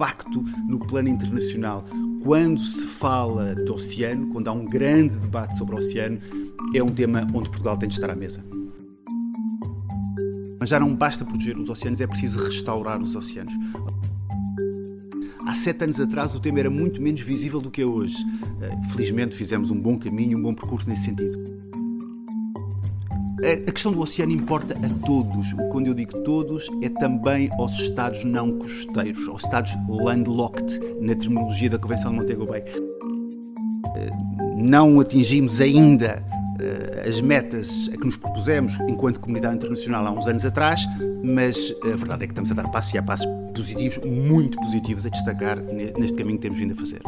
facto, no plano internacional, quando se fala de oceano, quando há um grande debate sobre o oceano, é um tema onde Portugal tem de estar à mesa. Mas já não basta proteger os oceanos, é preciso restaurar os oceanos. Há sete anos atrás o tema era muito menos visível do que é hoje. Eh, felizmente fizemos um bom caminho, um bom percurso nesse sentido. A questão do oceano importa a todos. Quando eu digo todos, é também aos Estados não costeiros, aos Estados landlocked, na terminologia da Convenção de Montego Bay. Eh, não atingimos ainda eh, as metas a que nos propusemos enquanto comunidade internacional há uns anos atrás, mas a verdade é que estamos a dar passos e há passos positivos, muito positivos, a destacar neste caminho que temos vindo a fazer.